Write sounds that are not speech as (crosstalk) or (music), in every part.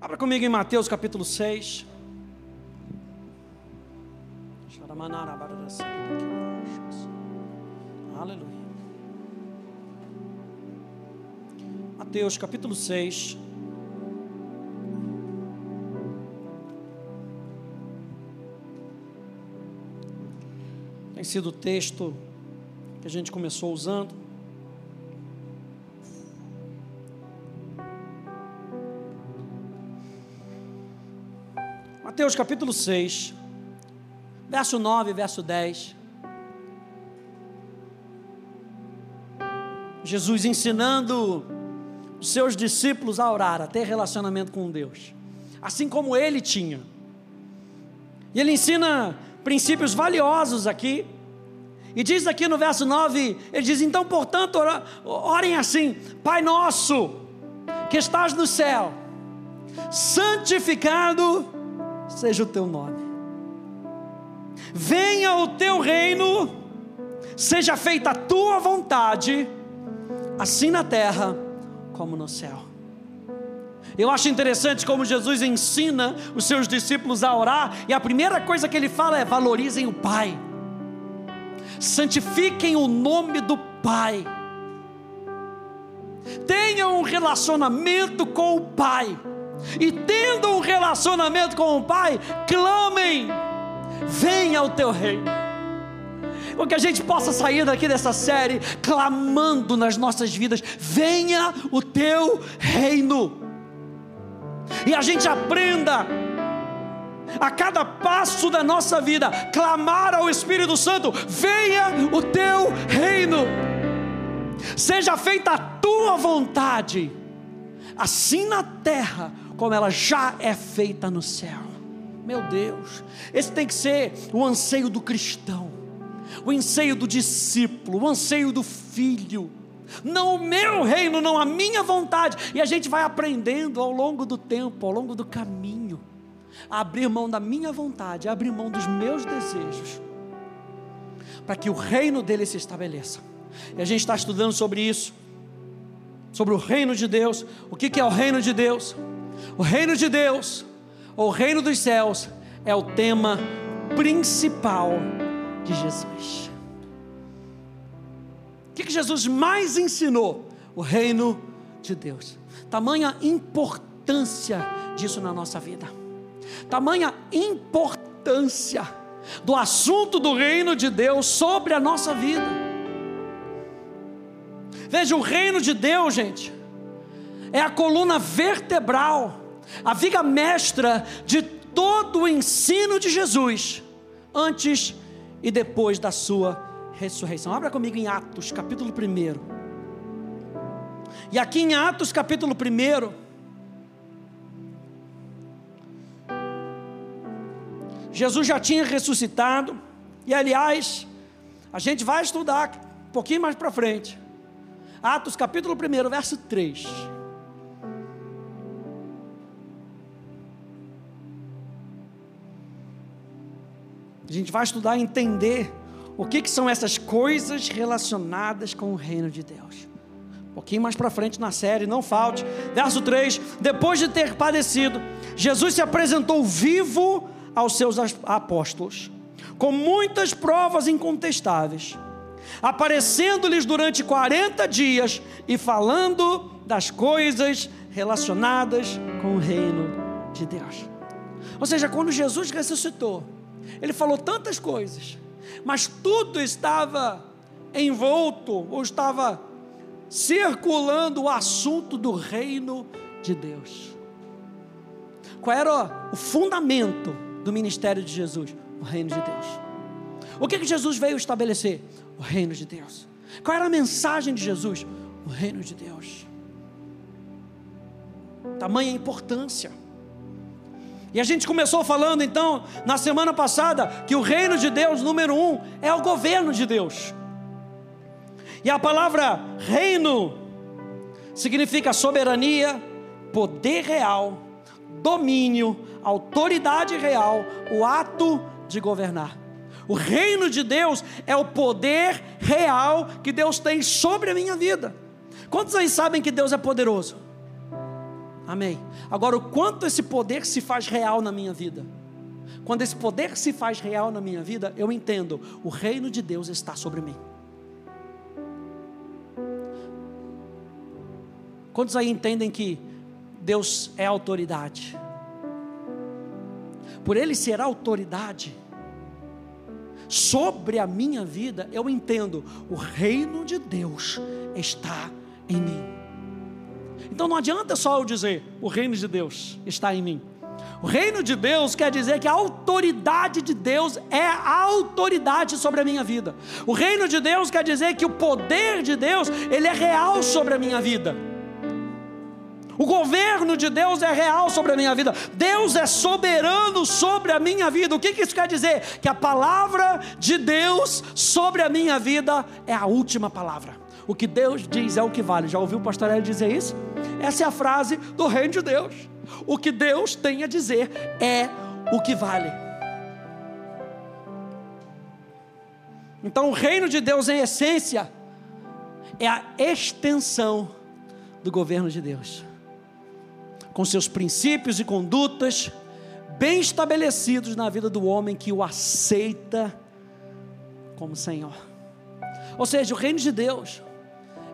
Abra comigo em Mateus capítulo 6. Aleluia. Mateus capítulo 6. Tem sido o texto que a gente começou usando. Mateus capítulo 6, verso 9, verso 10. Jesus ensinando os seus discípulos a orar, a ter relacionamento com Deus, assim como ele tinha. E ele ensina princípios valiosos aqui. E diz aqui no verso 9: ele diz, então, portanto, orem assim: Pai nosso, que estás no céu, santificado seja o teu nome. Venha o teu reino, seja feita a tua vontade, assim na terra como no céu. Eu acho interessante como Jesus ensina os seus discípulos a orar, e a primeira coisa que ele fala é: valorizem o Pai, santifiquem o nome do Pai, tenham um relacionamento com o Pai e tendo um relacionamento com o Pai, clamem: venha o teu reino. Que a gente possa sair daqui dessa série clamando nas nossas vidas: venha o teu reino. E a gente aprenda a cada passo da nossa vida, clamar ao Espírito Santo: venha o teu reino, seja feita a tua vontade, assim na terra como ela já é feita no céu. Meu Deus, esse tem que ser o anseio do cristão, o anseio do discípulo, o anseio do filho. Não o meu reino, não a minha vontade. E a gente vai aprendendo ao longo do tempo, ao longo do caminho, a abrir mão da minha vontade, a abrir mão dos meus desejos, para que o reino dele se estabeleça. E a gente está estudando sobre isso, sobre o reino de Deus. O que é o reino de Deus? O reino de Deus, o reino dos céus, é o tema principal de Jesus. O que, que Jesus mais ensinou? O reino de Deus. Tamanha importância disso na nossa vida. Tamanha importância do assunto do reino de Deus sobre a nossa vida. Veja, o reino de Deus, gente, é a coluna vertebral, a viga mestra de todo o ensino de Jesus, antes e depois da sua ressurreição. Abra comigo em Atos, capítulo 1. E aqui em Atos, capítulo 1, Jesus já tinha ressuscitado, e aliás, a gente vai estudar um pouquinho mais para frente. Atos capítulo 1, verso 3. A gente vai estudar e entender o que, que são essas coisas relacionadas com o reino de Deus. Um pouquinho mais para frente na série, não falte. Verso 3: Depois de ter padecido, Jesus se apresentou vivo aos seus apóstolos, com muitas provas incontestáveis, aparecendo-lhes durante 40 dias e falando das coisas relacionadas com o reino de Deus. Ou seja, quando Jesus ressuscitou, ele falou tantas coisas, mas tudo estava envolto, ou estava circulando o assunto do reino de Deus. Qual era o fundamento do ministério de Jesus? O reino de Deus. O que, que Jesus veio estabelecer? O reino de Deus. Qual era a mensagem de Jesus? O reino de Deus. Tamanha importância. E a gente começou falando então, na semana passada, que o reino de Deus, número um, é o governo de Deus. E a palavra reino significa soberania, poder real, domínio, autoridade real, o ato de governar. O reino de Deus é o poder real que Deus tem sobre a minha vida. Quantos aí sabem que Deus é poderoso? Amém. Agora, o quanto esse poder se faz real na minha vida? Quando esse poder se faz real na minha vida, eu entendo, o reino de Deus está sobre mim. Quantos aí entendem que Deus é autoridade? Por Ele ser autoridade sobre a minha vida, eu entendo, o reino de Deus está em mim. Então não adianta só eu dizer, o reino de Deus está em mim. O reino de Deus quer dizer que a autoridade de Deus é a autoridade sobre a minha vida. O reino de Deus quer dizer que o poder de Deus, ele é real sobre a minha vida. O governo de Deus é real sobre a minha vida. Deus é soberano sobre a minha vida. O que, que isso quer dizer? Que a palavra de Deus sobre a minha vida é a última palavra. O que Deus diz é o que vale. Já ouviu o pastor Hélio dizer isso? Essa é a frase do reino de Deus. O que Deus tem a dizer é o que vale. Então, o reino de Deus, em essência, é a extensão do governo de Deus, com seus princípios e condutas bem estabelecidos na vida do homem que o aceita como Senhor. Ou seja, o reino de Deus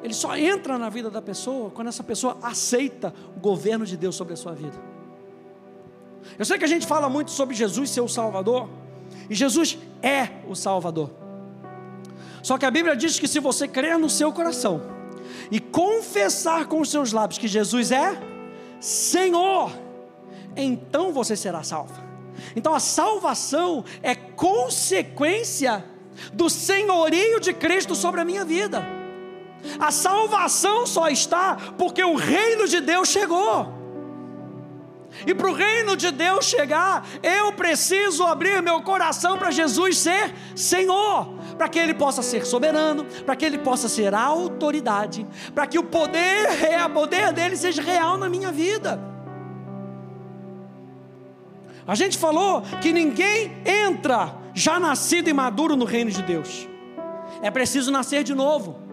ele só entra na vida da pessoa quando essa pessoa aceita o governo de Deus sobre a sua vida. Eu sei que a gente fala muito sobre Jesus ser o Salvador, e Jesus é o Salvador. Só que a Bíblia diz que se você crer no seu coração e confessar com os seus lábios que Jesus é Senhor, então você será salvo. Então a salvação é consequência do senhorio de Cristo sobre a minha vida. A salvação só está porque o reino de Deus chegou. E para o reino de Deus chegar, eu preciso abrir meu coração para Jesus ser Senhor, para que Ele possa ser soberano, para que Ele possa ser autoridade, para que o poder, o poder dele seja real na minha vida. A gente falou que ninguém entra já nascido e maduro no reino de Deus. É preciso nascer de novo.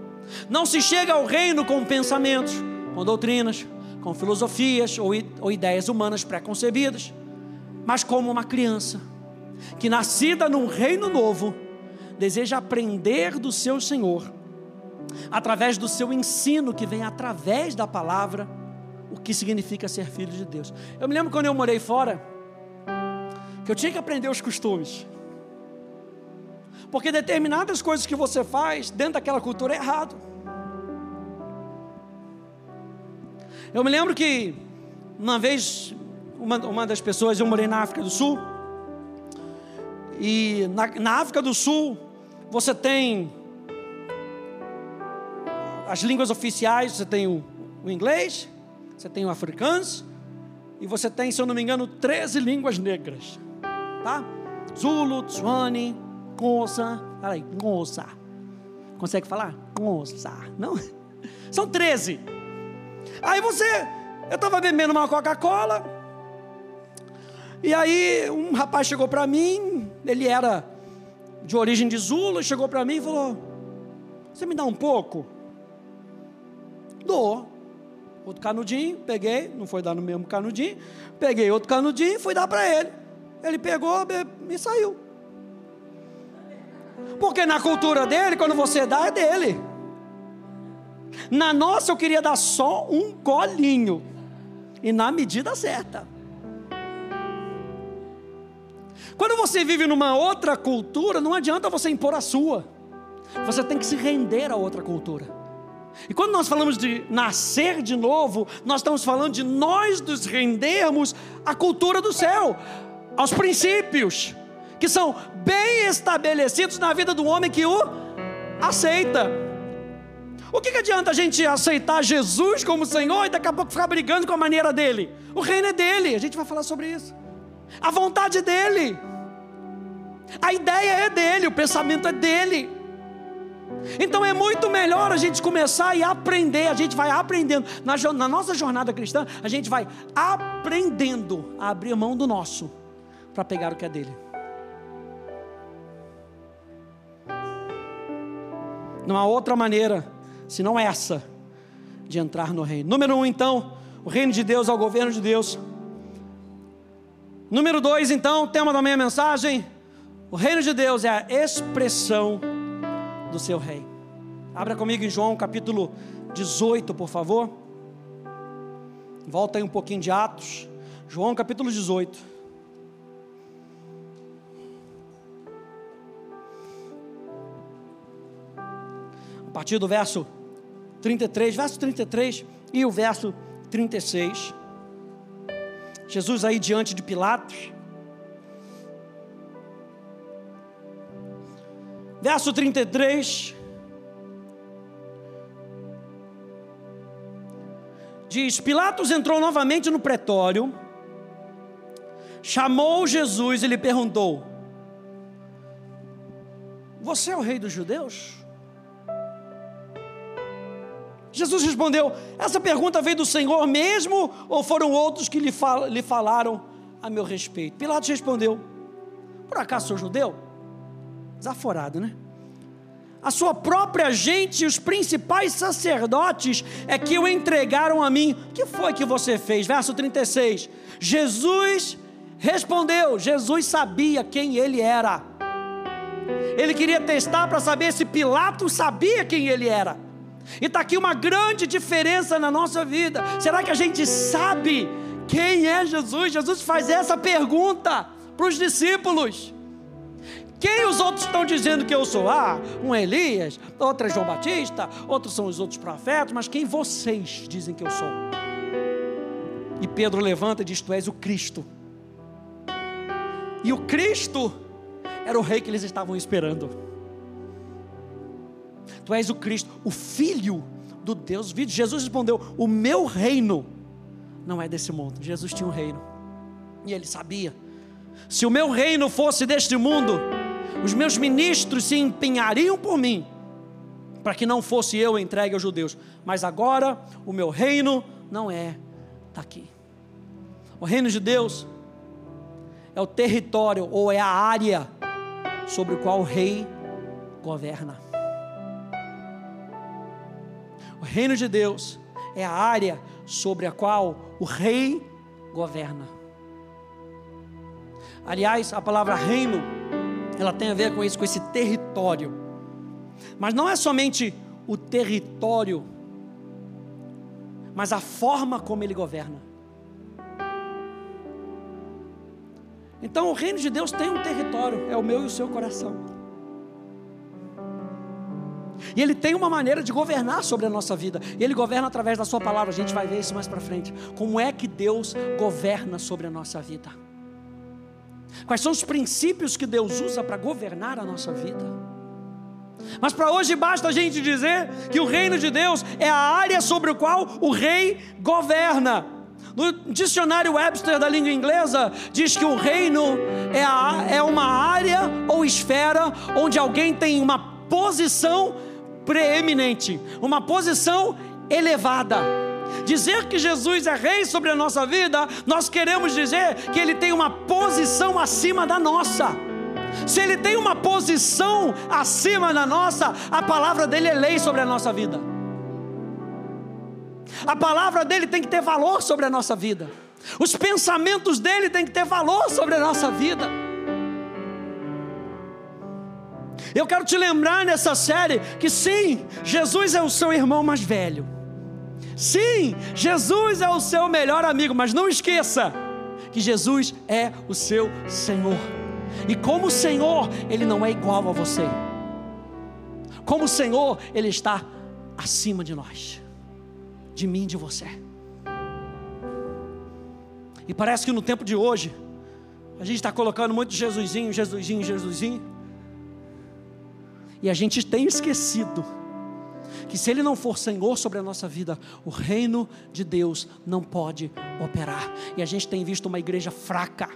Não se chega ao reino com pensamentos, com doutrinas, com filosofias ou, ou ideias humanas preconcebidas, mas como uma criança que, nascida num reino novo, deseja aprender do seu Senhor, através do seu ensino que vem através da palavra, o que significa ser filho de Deus. Eu me lembro quando eu morei fora, que eu tinha que aprender os costumes. Porque determinadas coisas que você faz dentro daquela cultura é errado. Eu me lembro que uma vez, uma, uma das pessoas, eu morei na África do Sul, e na, na África do Sul, você tem as línguas oficiais, você tem o, o inglês, você tem o africano, e você tem, se eu não me engano, 13 línguas negras, tá? Zulu, Tswani, Gonça, fala aí, Gonça. Consegue falar? Gonça, não? (laughs) São 13. Aí você, eu estava bebendo uma Coca-Cola, e aí um rapaz chegou para mim, ele era de origem de Zulu, chegou para mim e falou: Você me dá um pouco? Dou. Outro canudinho, peguei, não foi dar no mesmo canudinho, peguei outro canudinho e fui dar para ele. Ele pegou e saiu. Porque na cultura dele, quando você dá, é dele. Na nossa, eu queria dar só um colinho. E na medida certa. Quando você vive numa outra cultura, não adianta você impor a sua. Você tem que se render a outra cultura. E quando nós falamos de nascer de novo, nós estamos falando de nós nos rendermos à cultura do céu, aos princípios, que são bem estabelecidos na vida do homem que o aceita. O que, que adianta a gente aceitar Jesus como Senhor e daqui a pouco ficar brigando com a maneira dele? O reino é dele, a gente vai falar sobre isso. A vontade é dele, a ideia é dele, o pensamento é dele. Então é muito melhor a gente começar e aprender, a gente vai aprendendo. Na, na nossa jornada cristã, a gente vai aprendendo a abrir mão do nosso para pegar o que é dele. Não há outra maneira, senão essa, de entrar no reino. Número um, então, O reino de Deus ao governo de Deus. Número dois, então, tema da minha mensagem: o reino de Deus é a expressão do seu rei. Abra comigo em João capítulo 18, por favor. Volta aí um pouquinho de Atos. João capítulo 18. A partir do verso 33, verso 33 e o verso 36. Jesus aí diante de Pilatos. Verso 33. Diz: Pilatos entrou novamente no pretório, chamou Jesus e lhe perguntou: Você é o rei dos judeus? Jesus respondeu: Essa pergunta veio do Senhor mesmo ou foram outros que lhe, fal lhe falaram a meu respeito? Pilatos respondeu: Por acaso sou judeu? Desaforado, né? A sua própria gente e os principais sacerdotes é que o entregaram a mim. O que foi que você fez? Verso 36. Jesus respondeu: Jesus sabia quem ele era. Ele queria testar para saber se Pilatos sabia quem ele era. E está aqui uma grande diferença na nossa vida. Será que a gente sabe quem é Jesus? Jesus faz essa pergunta para os discípulos. Quem os outros estão dizendo que eu sou? Ah, um Elias, outro é João Batista, outros são os outros profetas, mas quem vocês dizem que eu sou? E Pedro levanta e diz: Tu és o Cristo. E o Cristo era o rei que eles estavam esperando. Tu és o Cristo, o Filho do Deus vivo. Jesus respondeu: O meu reino não é desse mundo. Jesus tinha um reino. E ele sabia. Se o meu reino fosse deste mundo, os meus ministros se empenhariam por mim, para que não fosse eu entregue aos judeus. Mas agora o meu reino não é daqui. O reino de Deus é o território ou é a área sobre o qual o rei governa. Reino de Deus é a área sobre a qual o rei governa. Aliás, a palavra reino, ela tem a ver com isso, com esse território. Mas não é somente o território, mas a forma como ele governa. Então, o reino de Deus tem um território, é o meu e o seu coração. E Ele tem uma maneira de governar sobre a nossa vida. E Ele governa através da Sua palavra. A gente vai ver isso mais para frente. Como é que Deus governa sobre a nossa vida? Quais são os princípios que Deus usa para governar a nossa vida? Mas para hoje basta a gente dizer que o reino de Deus é a área sobre a qual o rei governa. No dicionário Webster da língua inglesa, diz que o reino é, a, é uma área ou esfera onde alguém tem uma posição preeminente, uma posição elevada. Dizer que Jesus é rei sobre a nossa vida, nós queremos dizer que ele tem uma posição acima da nossa. Se ele tem uma posição acima da nossa, a palavra dele é lei sobre a nossa vida. A palavra dele tem que ter valor sobre a nossa vida. Os pensamentos dele têm que ter valor sobre a nossa vida. Eu quero te lembrar nessa série que sim, Jesus é o seu irmão mais velho. Sim, Jesus é o seu melhor amigo, mas não esqueça que Jesus é o seu Senhor. E como Senhor, Ele não é igual a você. Como Senhor, Ele está acima de nós, de mim, de você. E parece que no tempo de hoje, a gente está colocando muito Jesusinho, Jesusinho, Jesusinho. E a gente tem esquecido que se Ele não for Senhor sobre a nossa vida, o reino de Deus não pode operar. E a gente tem visto uma igreja fraca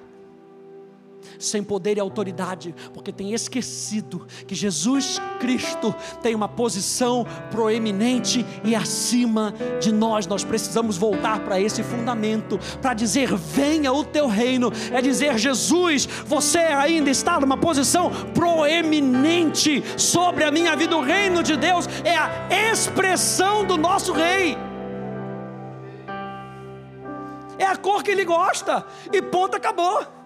sem poder e autoridade, porque tem esquecido que Jesus Cristo tem uma posição proeminente e acima de nós. Nós precisamos voltar para esse fundamento, para dizer: venha o teu reino, é dizer, Jesus, você ainda está numa posição proeminente sobre a minha vida. O reino de Deus é a expressão do nosso rei. cor que ele gosta. E ponto, acabou.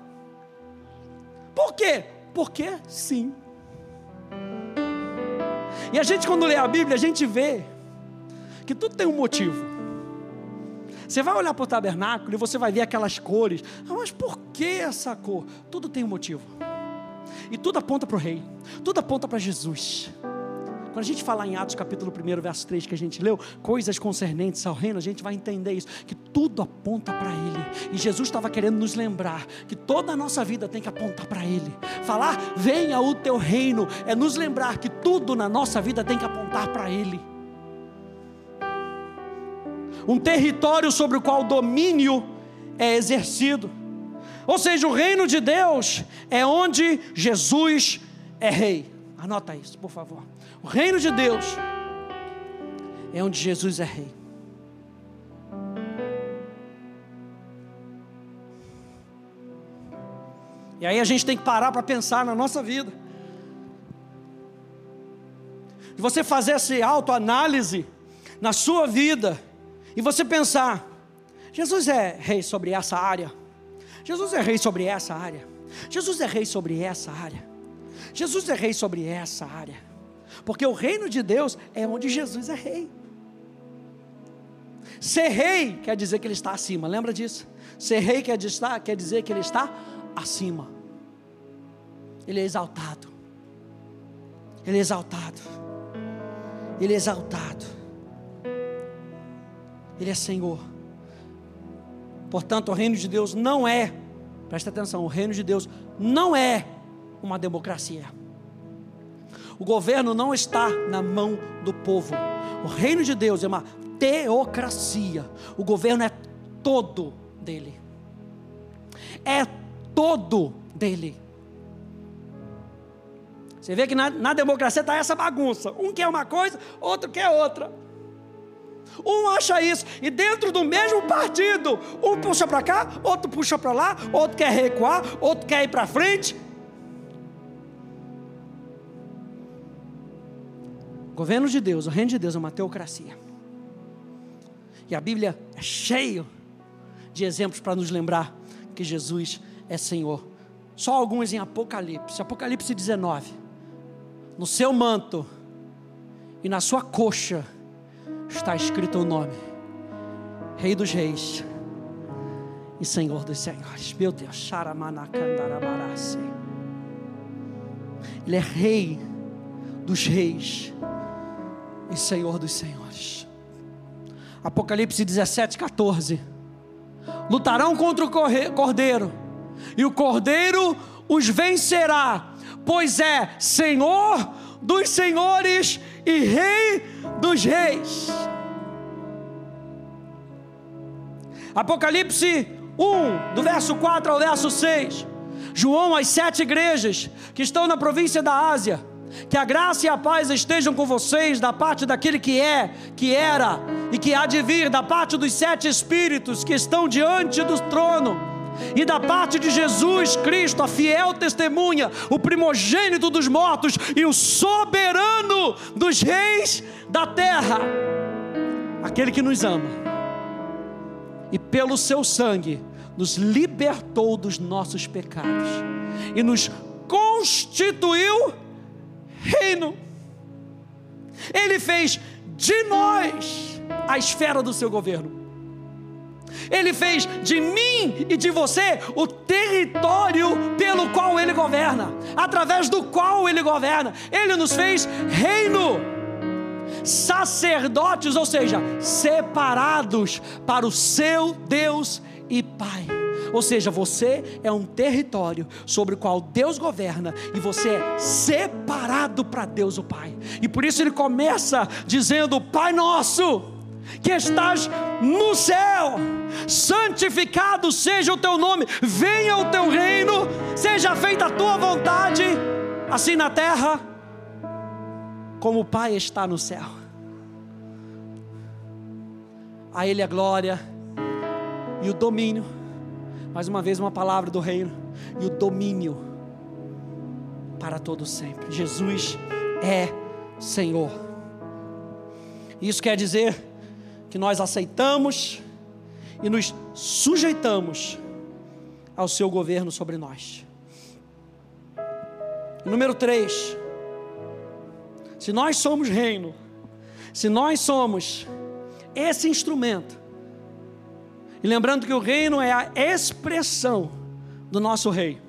Por quê? Porque sim. E a gente, quando lê a Bíblia, a gente vê que tudo tem um motivo. Você vai olhar para o tabernáculo e você vai ver aquelas cores. Ah, mas por que essa cor? Tudo tem um motivo. E tudo aponta para o rei. Tudo aponta para Jesus. Quando a gente falar em Atos capítulo 1, verso 3 que a gente leu, coisas concernentes ao reino, a gente vai entender isso, que tudo aponta para Ele. E Jesus estava querendo nos lembrar que toda a nossa vida tem que apontar para Ele. Falar, venha o teu reino, é nos lembrar que tudo na nossa vida tem que apontar para Ele. Um território sobre o qual domínio é exercido. Ou seja, o reino de Deus é onde Jesus é rei. Anota isso, por favor. O reino de Deus é onde Jesus é rei. E aí a gente tem que parar para pensar na nossa vida. De você fazer essa autoanálise na sua vida e você pensar: Jesus é rei sobre essa área. Jesus é rei sobre essa área. Jesus é rei sobre essa área. Jesus é rei sobre essa área. Porque o reino de Deus é onde Jesus é rei. Ser rei quer dizer que ele está acima, lembra disso? Ser rei quer dizer, quer dizer que ele está acima. Ele é exaltado. Ele é exaltado. Ele é exaltado. Ele é Senhor. Portanto, o reino de Deus não é, presta atenção, o reino de Deus não é uma democracia. O governo não está na mão do povo. O reino de Deus é uma teocracia. O governo é todo dele. É todo dele. Você vê que na, na democracia está essa bagunça. Um quer uma coisa, outro quer outra. Um acha isso, e dentro do mesmo partido, um puxa para cá, outro puxa para lá, outro quer recuar, outro quer ir para frente. Governo de Deus, o reino de Deus é uma teocracia. E a Bíblia é cheio de exemplos para nos lembrar que Jesus é Senhor. Só alguns em Apocalipse. Apocalipse 19. No seu manto e na sua coxa está escrito o nome: Rei dos Reis e Senhor dos Senhores. Meu Deus, Ele é Rei dos Reis e Senhor dos Senhores. Apocalipse 17, 14. Lutarão contra o cordeiro, e o cordeiro os vencerá, pois é Senhor dos senhores e Rei dos reis. Apocalipse 1, do verso 4 ao verso 6. João, as sete igrejas que estão na província da Ásia que a graça e a paz estejam com vocês da parte daquele que é, que era e que há de vir, da parte dos sete espíritos que estão diante do trono e da parte de Jesus Cristo, a fiel testemunha, o primogênito dos mortos e o soberano dos reis da terra, aquele que nos ama e pelo seu sangue nos libertou dos nossos pecados e nos constituiu reino. Ele fez de nós a esfera do seu governo. Ele fez de mim e de você o território pelo qual ele governa, através do qual ele governa. Ele nos fez reino, sacerdotes, ou seja, separados para o seu Deus e Pai. Ou seja, você é um território sobre o qual Deus governa e você é separado para Deus o Pai. E por isso ele começa dizendo: Pai nosso, que estás no céu, santificado seja o teu nome, venha o teu reino, seja feita a tua vontade, assim na terra, como o Pai está no céu. A Ele a glória e o domínio mais uma vez, uma palavra do reino e o domínio para todo sempre. Jesus é Senhor. Isso quer dizer que nós aceitamos e nos sujeitamos ao seu governo sobre nós. Número 3. Se nós somos reino, se nós somos esse instrumento, e lembrando que o reino é a expressão do nosso rei,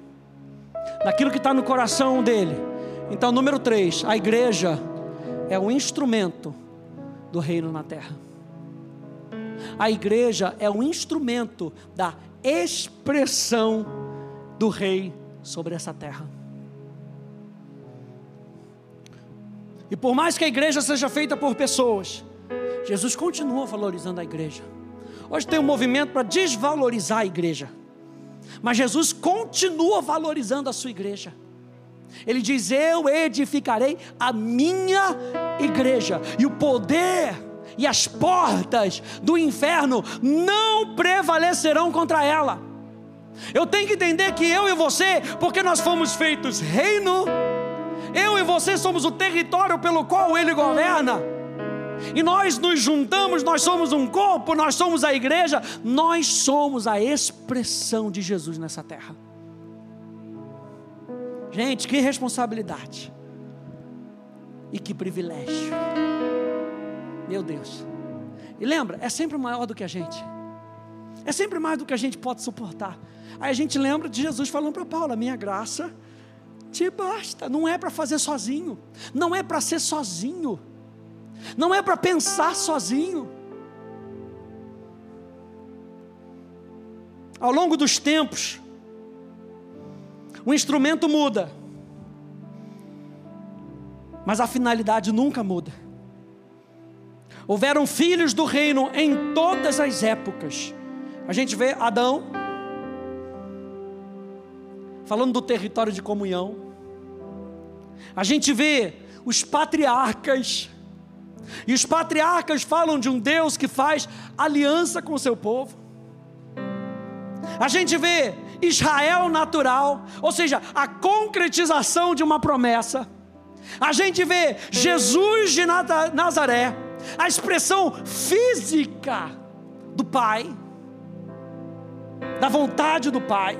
daquilo que está no coração dele. Então, número 3, a igreja é o instrumento do reino na terra. A igreja é o instrumento da expressão do rei sobre essa terra. E por mais que a igreja seja feita por pessoas, Jesus continua valorizando a igreja. Hoje tem um movimento para desvalorizar a igreja, mas Jesus continua valorizando a sua igreja. Ele diz: Eu edificarei a minha igreja, e o poder e as portas do inferno não prevalecerão contra ela. Eu tenho que entender que eu e você, porque nós fomos feitos reino, eu e você somos o território pelo qual ele governa. E nós nos juntamos, nós somos um corpo, nós somos a igreja, nós somos a expressão de Jesus nessa terra. Gente, que responsabilidade. E que privilégio. Meu Deus. E lembra, é sempre maior do que a gente. É sempre mais do que a gente pode suportar. Aí a gente lembra de Jesus falando para Paulo: minha graça te basta. Não é para fazer sozinho, não é para ser sozinho, não é para pensar sozinho. Ao longo dos tempos, o instrumento muda, mas a finalidade nunca muda. Houveram filhos do reino em todas as épocas. A gente vê Adão, falando do território de comunhão. A gente vê os patriarcas, e os patriarcas falam de um Deus que faz aliança com o seu povo. A gente vê Israel natural, ou seja, a concretização de uma promessa. A gente vê Jesus de Nazaré, a expressão física do Pai, da vontade do Pai.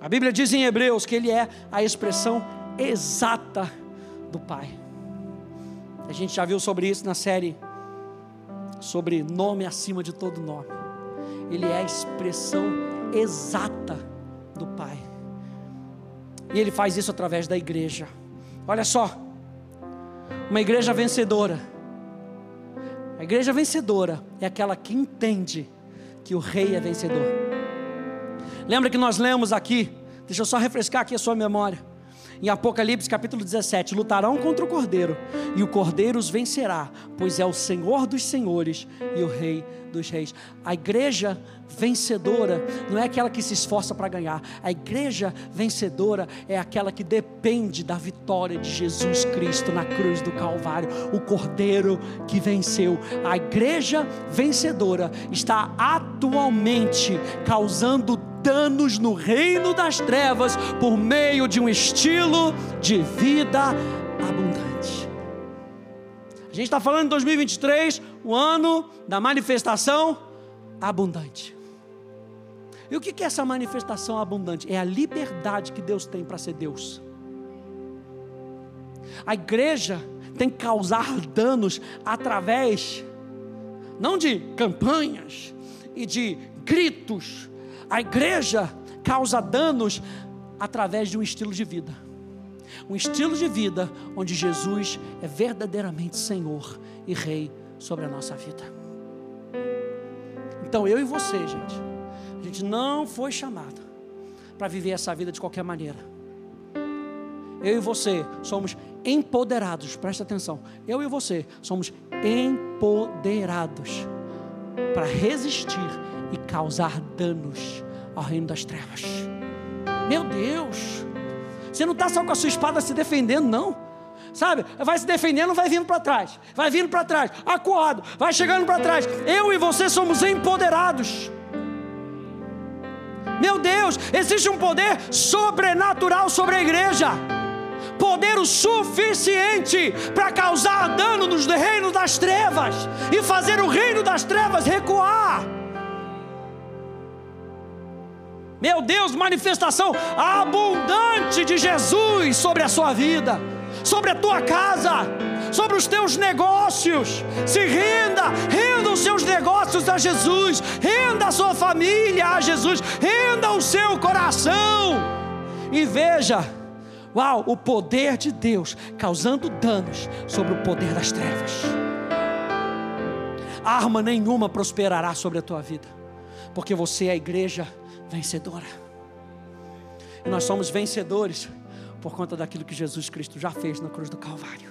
A Bíblia diz em Hebreus que ele é a expressão exata do Pai. A gente já viu sobre isso na série sobre nome acima de todo nome. Ele é a expressão exata do Pai. E ele faz isso através da igreja. Olha só, uma igreja vencedora. A igreja vencedora é aquela que entende que o rei é vencedor. Lembra que nós lemos aqui, deixa eu só refrescar aqui a sua memória. Em Apocalipse capítulo 17: lutarão contra o cordeiro, e o cordeiro os vencerá, pois é o Senhor dos senhores e o Rei dos reis. A igreja vencedora não é aquela que se esforça para ganhar, a igreja vencedora é aquela que depende da vitória de Jesus Cristo na cruz do Calvário, o cordeiro que venceu. A igreja vencedora está atualmente causando danos no reino das trevas por meio de um estilo de vida abundante. A gente está falando de 2023, o ano da manifestação abundante. E o que é essa manifestação abundante? É a liberdade que Deus tem para ser Deus. A igreja tem que causar danos através, não de campanhas e de gritos, a igreja causa danos através de um estilo de vida. Um estilo de vida onde Jesus é verdadeiramente Senhor e Rei sobre a nossa vida. Então eu e você, gente, a gente não foi chamado para viver essa vida de qualquer maneira. Eu e você somos empoderados, presta atenção. Eu e você somos empoderados para resistir e causar danos ao reino das trevas. Meu Deus, você não está só com a sua espada se defendendo, não. Sabe, vai se defendendo, vai vindo para trás, vai vindo para trás, acuado, vai chegando para trás. Eu e você somos empoderados. Meu Deus, existe um poder sobrenatural sobre a igreja poder o suficiente para causar dano nos reinos das trevas e fazer o reino das trevas recuar. Meu Deus, manifestação abundante de Jesus sobre a sua vida, sobre a tua casa, sobre os teus negócios. Se renda, renda os seus negócios a Jesus, renda a sua família a Jesus, renda o seu coração. E veja, uau, o poder de Deus causando danos sobre o poder das trevas. Arma nenhuma prosperará sobre a tua vida, porque você é a igreja vencedora. E nós somos vencedores por conta daquilo que Jesus Cristo já fez na cruz do Calvário.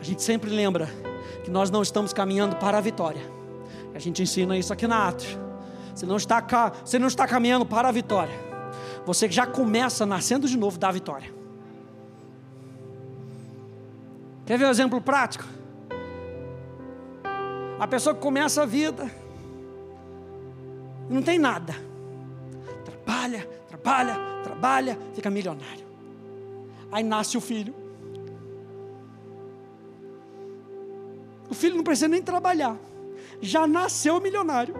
A gente sempre lembra que nós não estamos caminhando para a vitória. A gente ensina isso aqui na Atos. Você não está, você não está caminhando para a vitória. Você já começa nascendo de novo da vitória. Quer ver um exemplo prático? A pessoa que começa a vida não tem nada trabalha, trabalha, trabalha, fica milionário. Aí nasce o filho. O filho não precisa nem trabalhar, já nasceu milionário.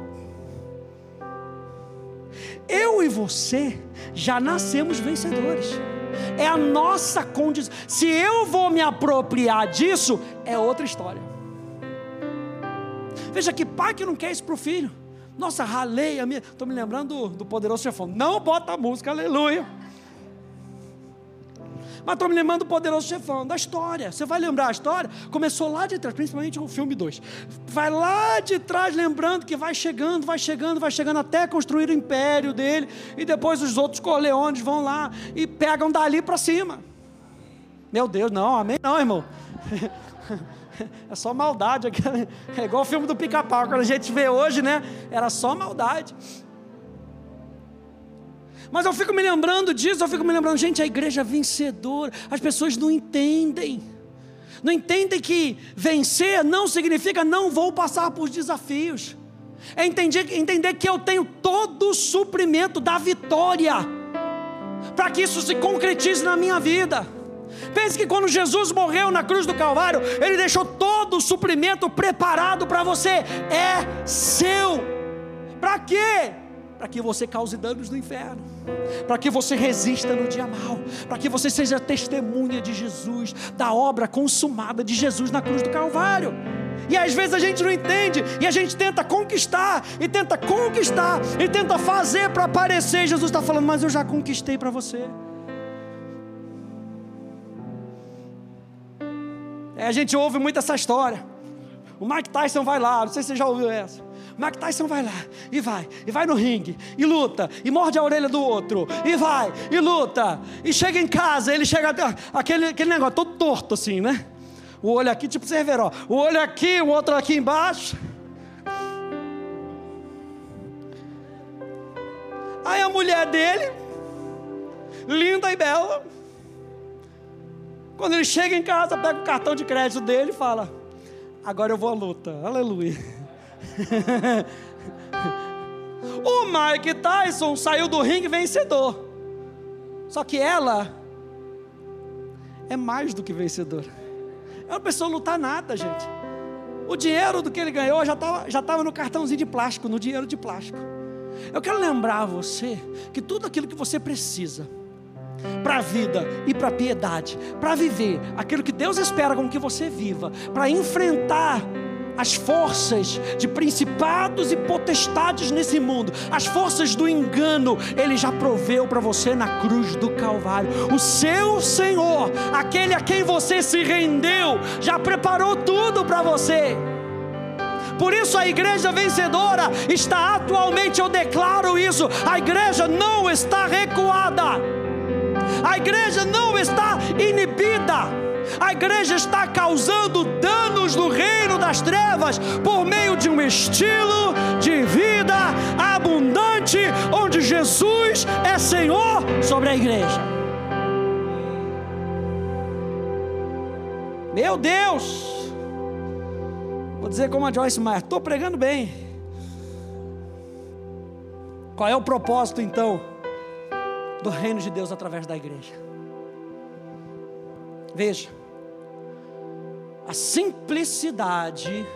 Eu e você já nascemos vencedores. É a nossa condição. Se eu vou me apropriar disso, é outra história. Veja que pai que não quer isso para o filho. Nossa, ralei a minha. Estou me lembrando do, do poderoso chefão. Não bota a música, aleluia. Mas estou me lembrando do poderoso chefão, da história. Você vai lembrar a história? Começou lá de trás, principalmente o filme 2. Vai lá de trás, lembrando que vai chegando, vai chegando, vai chegando até construir o império dele. E depois os outros Corleones vão lá e pegam dali para cima. Meu Deus, não, amém não, irmão. (laughs) (laughs) É só maldade. (laughs) É igual o filme do pica-pau, quando a gente vê hoje, né? Era só maldade. Mas eu fico me lembrando disso, eu fico me lembrando, gente, a igreja é vencedora, as pessoas não entendem. Não entendem que vencer não significa não vou passar por desafios. É entender, entender que eu tenho todo o suprimento da vitória, para que isso se concretize na minha vida. Pense que quando Jesus morreu na cruz do Calvário, Ele deixou todo o suprimento preparado para você, é seu. Para quê? Para que você cause danos no inferno, para que você resista no dia mal, para que você seja testemunha de Jesus, da obra consumada de Jesus na cruz do Calvário. E às vezes a gente não entende, e a gente tenta conquistar, e tenta conquistar, e tenta fazer para aparecer. Jesus está falando, mas eu já conquistei para você. É, a gente ouve muito essa história. O Mike Tyson vai lá, não sei se você já ouviu essa. O Mike Tyson vai lá, e vai, e vai no ringue, e luta, e morde a orelha do outro, e vai, e luta, e chega em casa, ele chega aquele, aquele negócio todo torto assim, né? O olho aqui, tipo Cerveró, o olho aqui, o outro aqui embaixo. Aí a mulher dele, linda e bela, quando ele chega em casa, pega o cartão de crédito dele e fala: Agora eu vou à luta. Aleluia. (laughs) o Mike Tyson saiu do ringue vencedor. Só que ela é mais do que vencedora. É uma pessoa lutar nada, gente. O dinheiro do que ele ganhou já estava já tava no cartãozinho de plástico, no dinheiro de plástico. Eu quero lembrar a você que tudo aquilo que você precisa para a vida e para a piedade, para viver aquilo que Deus espera com que você viva, para enfrentar as forças de principados e potestades nesse mundo, as forças do engano, Ele já proveu para você na cruz do Calvário. O seu Senhor, aquele a quem você se rendeu, já preparou tudo para você. Por isso a igreja vencedora está atualmente, eu declaro isso, a igreja não está recuada. A igreja não está inibida. A igreja está causando danos no reino das trevas por meio de um estilo de vida abundante, onde Jesus é Senhor sobre a igreja. Meu Deus! Vou dizer como a Joyce Meyer, estou pregando bem. Qual é o propósito então? Do reino de Deus através da igreja. Veja, a simplicidade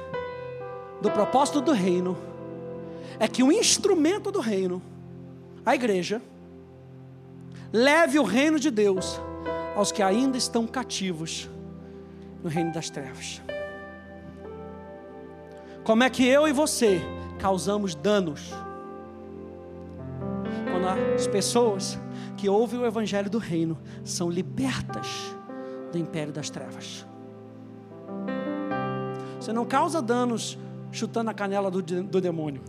do propósito do reino é que o instrumento do reino, a igreja, leve o reino de Deus aos que ainda estão cativos no reino das trevas. Como é que eu e você causamos danos quando as pessoas que ouvem o evangelho do reino são libertas do império das trevas? Você não causa danos chutando a canela do, do demônio.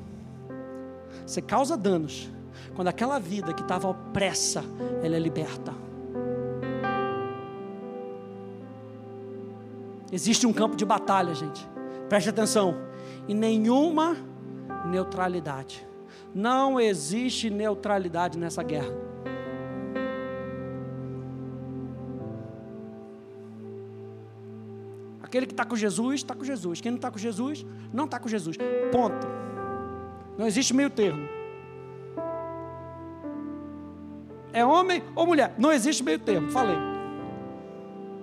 Você causa danos quando aquela vida que estava opressa, ela é liberta. Existe um campo de batalha, gente. Preste atenção. E nenhuma neutralidade. Não existe neutralidade nessa guerra. Aquele que está com Jesus, está com Jesus. Quem não está com Jesus, não está com Jesus. Ponto. Não existe meio termo. É homem ou mulher? Não existe meio termo. Falei.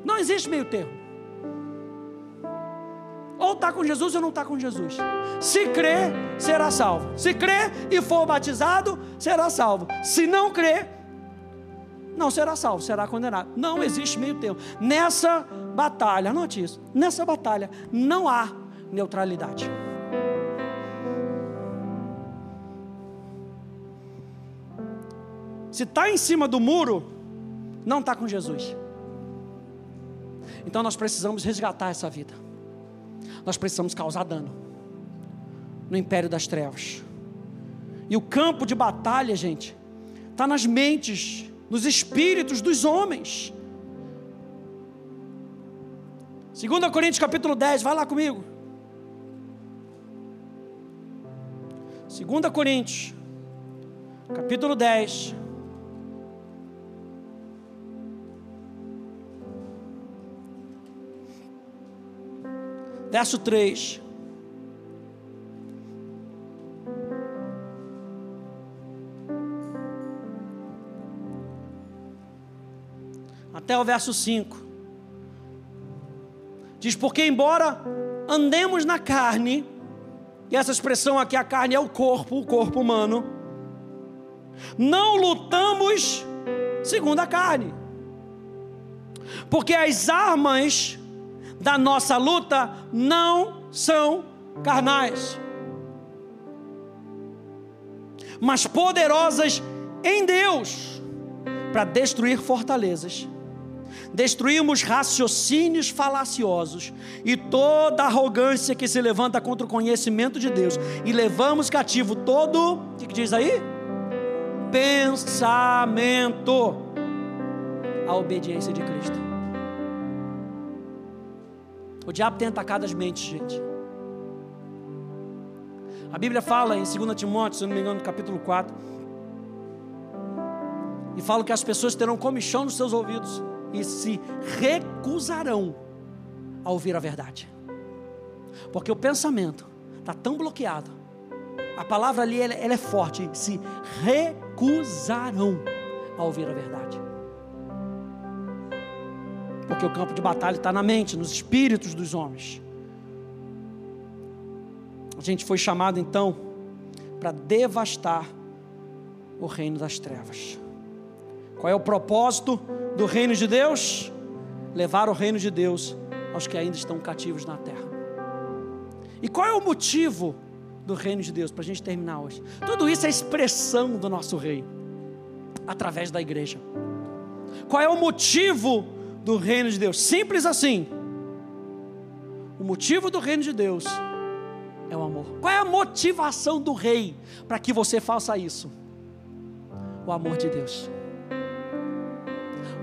Não existe meio termo. Ou está com Jesus ou não está com Jesus. Se crer, será salvo. Se crer e for batizado, será salvo. Se não crer, não será salvo, será condenado. Não existe meio termo. Nessa batalha, anote isso. Nessa batalha não há neutralidade. Se está em cima do muro, não está com Jesus. Então nós precisamos resgatar essa vida. Nós precisamos causar dano no império das trevas. E o campo de batalha, gente, está nas mentes, nos espíritos dos homens. 2 Coríntios capítulo 10, vai lá comigo. 2 Coríntios, capítulo 10. Verso 3. Até o verso 5. Diz: Porque, embora andemos na carne, e essa expressão aqui, a carne é o corpo, o corpo humano, não lutamos segundo a carne, porque as armas da nossa luta não são carnais, mas poderosas em Deus para destruir fortalezas. Destruímos raciocínios falaciosos e toda arrogância que se levanta contra o conhecimento de Deus, e levamos cativo todo, o que, diz aí? Pensamento à obediência de Cristo. O diabo tem atacado as mentes, gente. A Bíblia fala em 2 Timóteo, se não me engano, no capítulo 4, e fala que as pessoas terão comichão nos seus ouvidos e se recusarão a ouvir a verdade. Porque o pensamento está tão bloqueado. A palavra ali ela, ela é forte. Se recusarão a ouvir a verdade porque o campo de batalha está na mente, nos espíritos dos homens. A gente foi chamado então para devastar o reino das trevas. Qual é o propósito do reino de Deus? Levar o reino de Deus aos que ainda estão cativos na terra. E qual é o motivo do reino de Deus? Para a gente terminar hoje. Tudo isso é expressão do nosso rei, através da igreja. Qual é o motivo do reino de Deus. Simples assim. O motivo do reino de Deus é o amor. Qual é a motivação do rei para que você faça isso? O amor de Deus.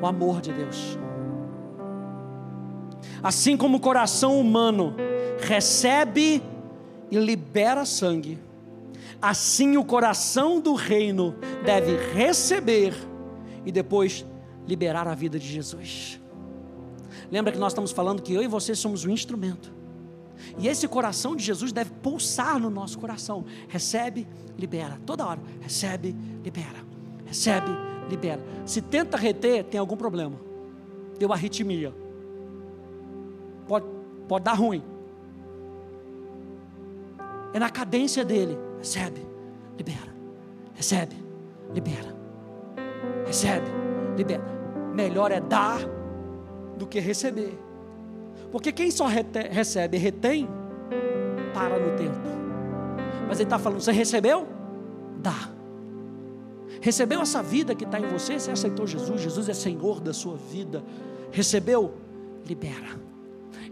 O amor de Deus. Assim como o coração humano recebe e libera sangue, assim o coração do reino deve receber e depois liberar a vida de Jesus. Lembra que nós estamos falando que eu e você somos o instrumento. E esse coração de Jesus deve pulsar no nosso coração. Recebe, libera. Toda hora. Recebe, libera. Recebe, libera. Se tenta reter, tem algum problema. Deu arritmia. pode, pode dar ruim. É na cadência dele. Recebe, libera. Recebe, libera. Recebe, libera. Melhor é dar do que receber. Porque quem só recebe e retém, para no tempo. Mas ele está falando: você recebeu? Dá. Recebeu essa vida que está em você? Você aceitou Jesus? Jesus é Senhor da sua vida. Recebeu? Libera.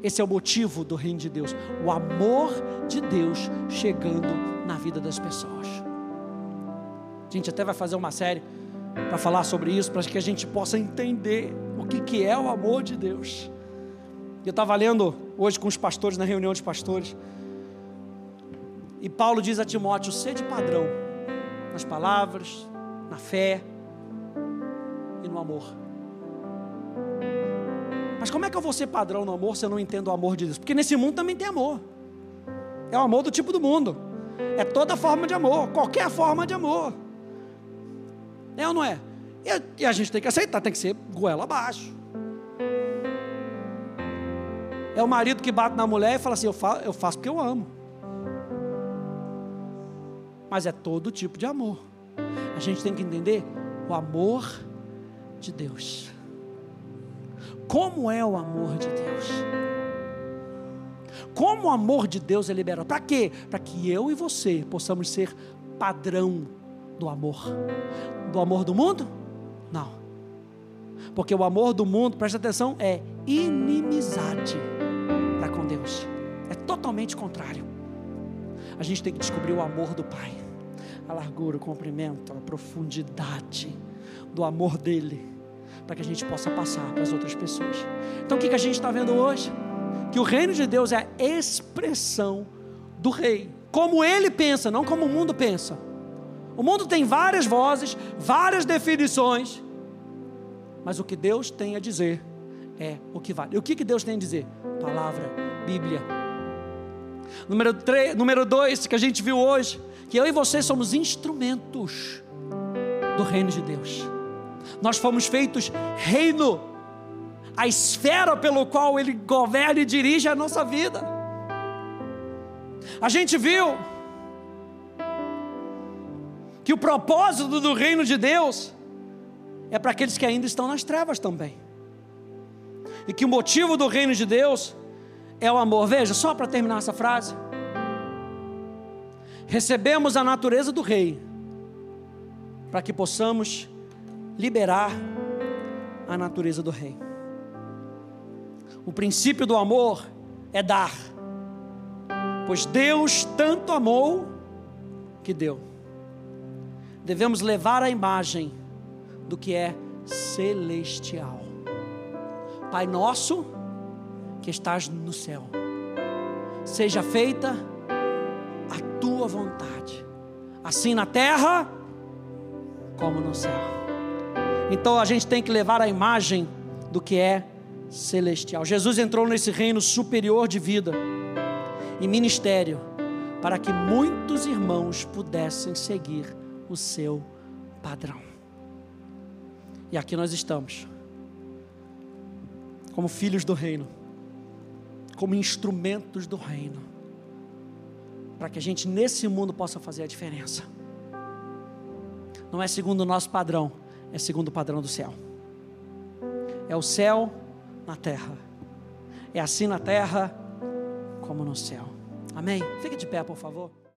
Esse é o motivo do reino de Deus. O amor de Deus chegando na vida das pessoas. A gente até vai fazer uma série para falar sobre isso, para que a gente possa entender o que, que é o amor de Deus. Eu estava lendo hoje com os pastores, na reunião de pastores, e Paulo diz a Timóteo: sede padrão nas palavras, na fé e no amor. Mas como é que eu vou ser padrão no amor se eu não entendo o amor de Deus? Porque nesse mundo também tem amor. É o amor do tipo do mundo. É toda forma de amor, qualquer forma de amor. É ou não é? E a, gente tem que aceitar, tem que ser goela abaixo. É o marido que bate na mulher e fala assim: eu faço, eu faço porque eu amo. Mas é todo tipo de amor. A gente tem que entender o amor de Deus. Como é o amor de Deus? Como o amor de Deus é liberado? Para quê? Para que eu e você possamos ser padrão do amor. Do amor do mundo? Não. Porque o amor do mundo, presta atenção, é inimizade para com Deus. É totalmente contrário. A gente tem que descobrir o amor do Pai, a largura, o comprimento, a profundidade do amor dele para que a gente possa passar para as outras pessoas. Então o que, que a gente está vendo hoje? Que o reino de Deus é a expressão do rei, como ele pensa, não como o mundo pensa. O mundo tem várias vozes, várias definições, mas o que Deus tem a dizer é o que vale. E o que, que Deus tem a dizer? Palavra, Bíblia. Número 3, número 2 que a gente viu hoje, que eu e você somos instrumentos do reino de Deus. Nós fomos feitos reino, a esfera pelo qual Ele governa e dirige a nossa vida. A gente viu que o propósito do reino de Deus é para aqueles que ainda estão nas trevas também. E que o motivo do reino de Deus é o amor. Veja, só para terminar essa frase. Recebemos a natureza do rei para que possamos liberar a natureza do rei. O princípio do amor é dar, pois Deus tanto amou que deu. Devemos levar a imagem do que é celestial. Pai nosso que estás no céu, seja feita a tua vontade, assim na terra como no céu. Então a gente tem que levar a imagem do que é celestial. Jesus entrou nesse reino superior de vida e ministério para que muitos irmãos pudessem seguir o seu padrão. E aqui nós estamos, como filhos do reino, como instrumentos do reino, para que a gente nesse mundo possa fazer a diferença. Não é segundo o nosso padrão, é segundo o padrão do céu. É o céu na terra. É assim na terra como no céu. Amém? Fique de pé, por favor.